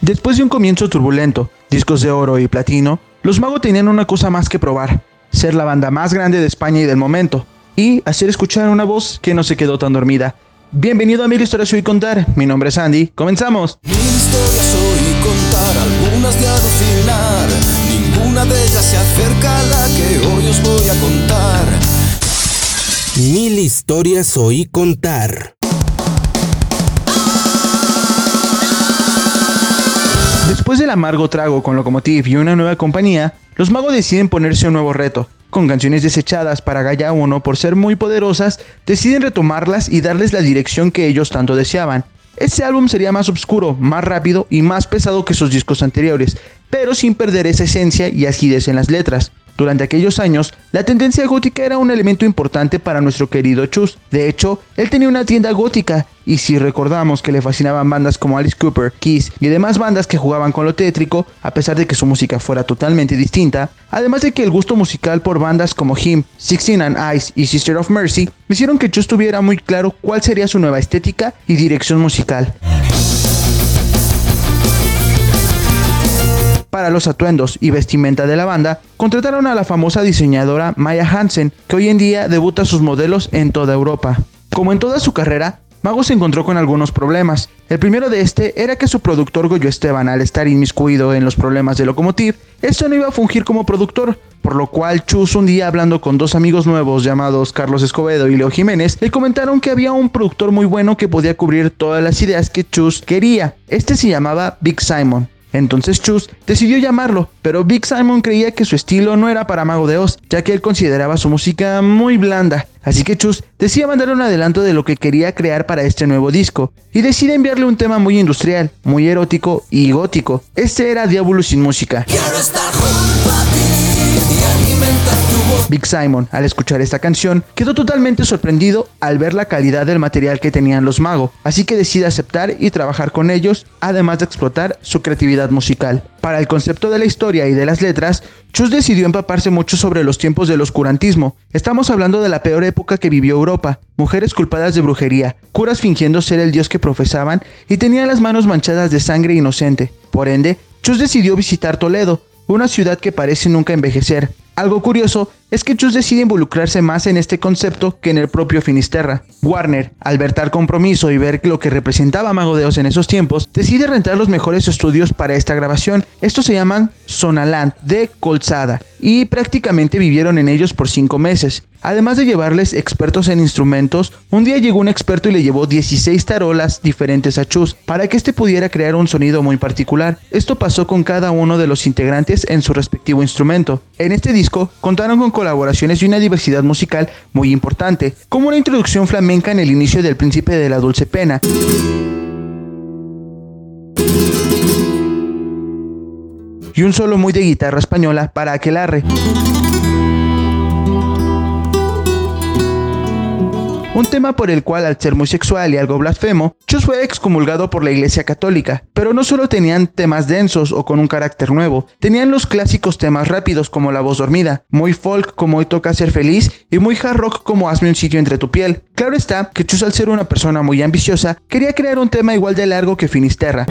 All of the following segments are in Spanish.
Después de un comienzo turbulento, discos de oro y platino, los Mago tenían una cosa más que probar, ser la banda más grande de España y del momento, y hacer escuchar una voz que no se quedó tan dormida. Bienvenido a Mil Historias Hoy Contar, mi nombre es Andy, comenzamos. Mil historias hoy contar, algunas de alucinar, ninguna de ellas se acerca a la que hoy os voy a contar. Mil historias oí contar. Después del amargo trago con Locomotive y una nueva compañía, los magos deciden ponerse un nuevo reto. Con canciones desechadas para Gaia 1 por ser muy poderosas, deciden retomarlas y darles la dirección que ellos tanto deseaban. Este álbum sería más oscuro, más rápido y más pesado que sus discos anteriores, pero sin perder esa esencia y agidez en las letras. Durante aquellos años, la tendencia gótica era un elemento importante para nuestro querido Chus. De hecho, él tenía una tienda gótica, y si recordamos que le fascinaban bandas como Alice Cooper, Kiss y demás bandas que jugaban con lo tétrico, a pesar de que su música fuera totalmente distinta, además de que el gusto musical por bandas como Him, Sixteen and Ice y Sister of Mercy hicieron que Chus tuviera muy claro cuál sería su nueva estética y dirección musical. Para los atuendos y vestimenta de la banda, contrataron a la famosa diseñadora Maya Hansen, que hoy en día debuta sus modelos en toda Europa. Como en toda su carrera, Mago se encontró con algunos problemas. El primero de este era que su productor Goyo Esteban, al estar inmiscuido en los problemas de Locomotive, esto no iba a fungir como productor, por lo cual Chus un día hablando con dos amigos nuevos llamados Carlos Escobedo y Leo Jiménez, le comentaron que había un productor muy bueno que podía cubrir todas las ideas que Chus quería. Este se llamaba Big Simon. Entonces Chus decidió llamarlo, pero Big Simon creía que su estilo no era para Mago de Oz, ya que él consideraba su música muy blanda. Así que Chus decide mandarle un adelanto de lo que quería crear para este nuevo disco, y decide enviarle un tema muy industrial, muy erótico y gótico. Este era Diablo sin música. Big Simon, al escuchar esta canción, quedó totalmente sorprendido al ver la calidad del material que tenían los magos, así que decide aceptar y trabajar con ellos, además de explotar su creatividad musical. Para el concepto de la historia y de las letras, Chus decidió empaparse mucho sobre los tiempos del oscurantismo. Estamos hablando de la peor época que vivió Europa, mujeres culpadas de brujería, curas fingiendo ser el dios que profesaban y tenían las manos manchadas de sangre inocente. Por ende, Chus decidió visitar Toledo, una ciudad que parece nunca envejecer. Algo curioso es que Chus decide involucrarse más en este concepto que en el propio Finisterra. Warner, al ver tal compromiso y ver lo que representaba Mago de Oz en esos tiempos, decide rentar los mejores estudios para esta grabación. Estos se llaman Sonaland de Colzada y prácticamente vivieron en ellos por 5 meses. Además de llevarles expertos en instrumentos, un día llegó un experto y le llevó 16 tarolas diferentes a Chus para que éste pudiera crear un sonido muy particular. Esto pasó con cada uno de los integrantes en su respectivo instrumento. En este disco contaron con colaboraciones y una diversidad musical muy importante, como una introducción flamenca en el inicio del Príncipe de la Dulce Pena. Y un solo muy de guitarra española para aquelarre. Un tema por el cual al ser muy sexual y algo blasfemo, Chus fue excomulgado por la Iglesia Católica. Pero no solo tenían temas densos o con un carácter nuevo, tenían los clásicos temas rápidos como La voz dormida, muy folk como Hoy toca ser feliz y muy hard rock como Hazme un sitio entre tu piel. Claro está que Chus al ser una persona muy ambiciosa, quería crear un tema igual de largo que Finisterra.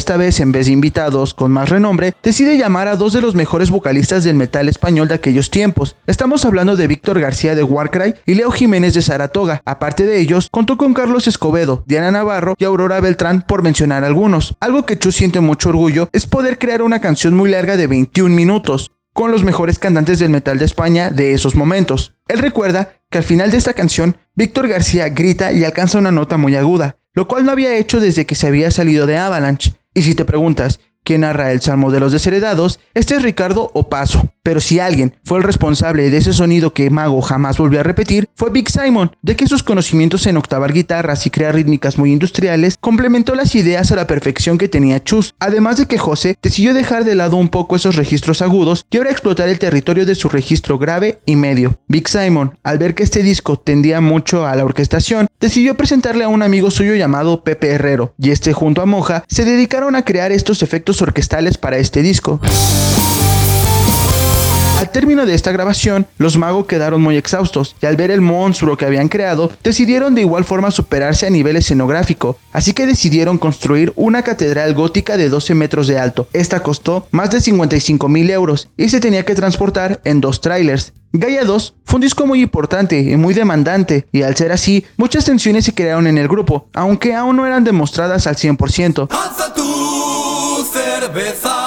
Esta vez, en vez de invitados con más renombre, decide llamar a dos de los mejores vocalistas del metal español de aquellos tiempos. Estamos hablando de Víctor García de Warcry y Leo Jiménez de Saratoga. Aparte de ellos, contó con Carlos Escobedo, Diana Navarro y Aurora Beltrán, por mencionar algunos. Algo que Chu siente mucho orgullo es poder crear una canción muy larga de 21 minutos con los mejores cantantes del metal de España de esos momentos. Él recuerda que al final de esta canción, Víctor García grita y alcanza una nota muy aguda, lo cual no había hecho desde que se había salido de Avalanche. Y si te preguntas, ¿quién narra el Salmo de los Desheredados? Este es Ricardo Opaso. Pero si alguien fue el responsable de ese sonido que Mago jamás volvió a repetir, fue Big Simon, de que sus conocimientos en octavar guitarras y crear rítmicas muy industriales complementó las ideas a la perfección que tenía Chus, además de que José decidió dejar de lado un poco esos registros agudos y ahora explotar el territorio de su registro grave y medio. Big Simon, al ver que este disco tendía mucho a la orquestación, decidió presentarle a un amigo suyo llamado Pepe Herrero, y este junto a Moja se dedicaron a crear estos efectos orquestales para este disco. Al término de esta grabación, los magos quedaron muy exhaustos y al ver el monstruo que habían creado, decidieron de igual forma superarse a nivel escenográfico, así que decidieron construir una catedral gótica de 12 metros de alto. Esta costó más de 55 mil euros y se tenía que transportar en dos trailers. Gaia 2 fue un disco muy importante y muy demandante, y al ser así, muchas tensiones se crearon en el grupo, aunque aún no eran demostradas al 100%. better be thought.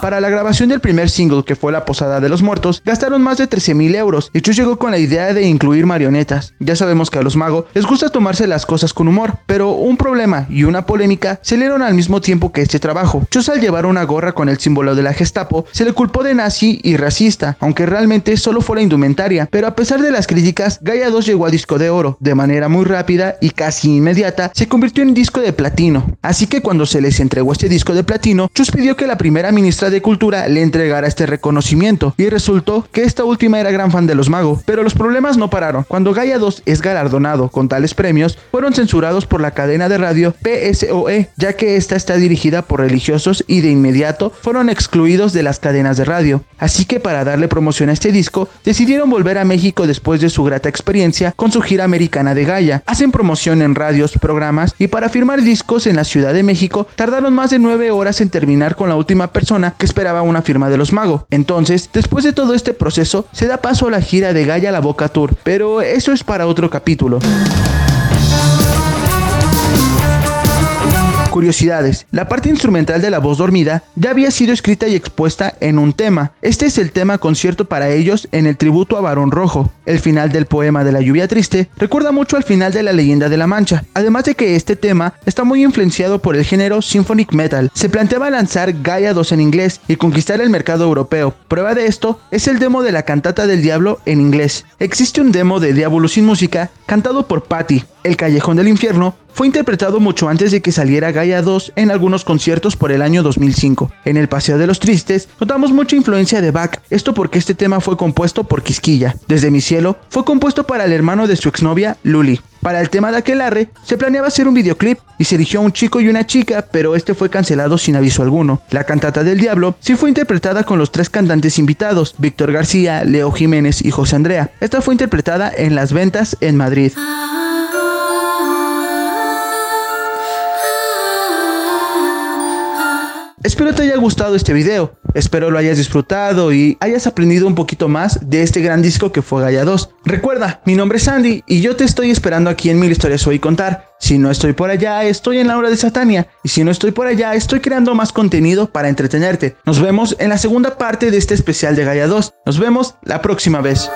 Para la grabación del primer single, que fue La Posada de los Muertos, gastaron más de 13 mil euros y Chus llegó con la idea de incluir marionetas. Ya sabemos que a los magos les gusta tomarse las cosas con humor, pero un problema y una polémica se dieron al mismo tiempo que este trabajo. Chus al llevar una gorra con el símbolo de la Gestapo se le culpó de nazi y racista, aunque realmente solo fue la indumentaria, pero a pesar de las críticas, Gaia 2 llegó a disco de oro, de manera muy rápida y casi inmediata, se convirtió en disco de platino. Así que cuando se les entregó este disco de platino, Chus pidió que la primera ministra de Cultura le entregara este reconocimiento y resultó que esta última era gran fan de los magos, pero los problemas no pararon. Cuando Gaia 2 es galardonado con tales premios, fueron censurados por la cadena de radio PSOE, ya que esta está dirigida por religiosos y de inmediato fueron excluidos de las cadenas de radio. Así que para darle promoción a este disco, decidieron volver a México después de su grata experiencia con su gira americana de Gaia. Hacen promoción en radios, programas y para firmar discos en la Ciudad de México tardaron más de 9 horas en terminar con la última persona que esperaba una firma de los magos. Entonces, después de todo este proceso, se da paso a la gira de Gaia La Boca Tour, pero eso es para otro capítulo. Curiosidades. La parte instrumental de la voz dormida ya había sido escrita y expuesta en un tema. Este es el tema concierto para ellos en el tributo a Barón Rojo. El final del poema de la lluvia triste recuerda mucho al final de la leyenda de la Mancha, además de que este tema está muy influenciado por el género symphonic metal. Se planteaba lanzar Gaia 2 en inglés y conquistar el mercado europeo. Prueba de esto es el demo de la cantata del diablo en inglés. Existe un demo de Diablo sin música cantado por Patty. El Callejón del Infierno fue interpretado mucho antes de que saliera Gaia 2 en algunos conciertos por el año 2005. En El Paseo de los Tristes notamos mucha influencia de Bach, esto porque este tema fue compuesto por Quisquilla. Desde mi cielo fue compuesto para el hermano de su exnovia, Luli. Para el tema de Aquelarre, se planeaba hacer un videoclip y se eligió a un chico y una chica, pero este fue cancelado sin aviso alguno. La cantata del diablo sí fue interpretada con los tres cantantes invitados, Víctor García, Leo Jiménez y José Andrea. Esta fue interpretada en Las Ventas en Madrid. Espero te haya gustado este video, espero lo hayas disfrutado y hayas aprendido un poquito más de este gran disco que fue Gaia 2. Recuerda, mi nombre es Andy y yo te estoy esperando aquí en Mil Historias Hoy Contar. Si no estoy por allá, estoy en la hora de Satania. Y si no estoy por allá, estoy creando más contenido para entretenerte. Nos vemos en la segunda parte de este especial de Gaia 2. Nos vemos la próxima vez.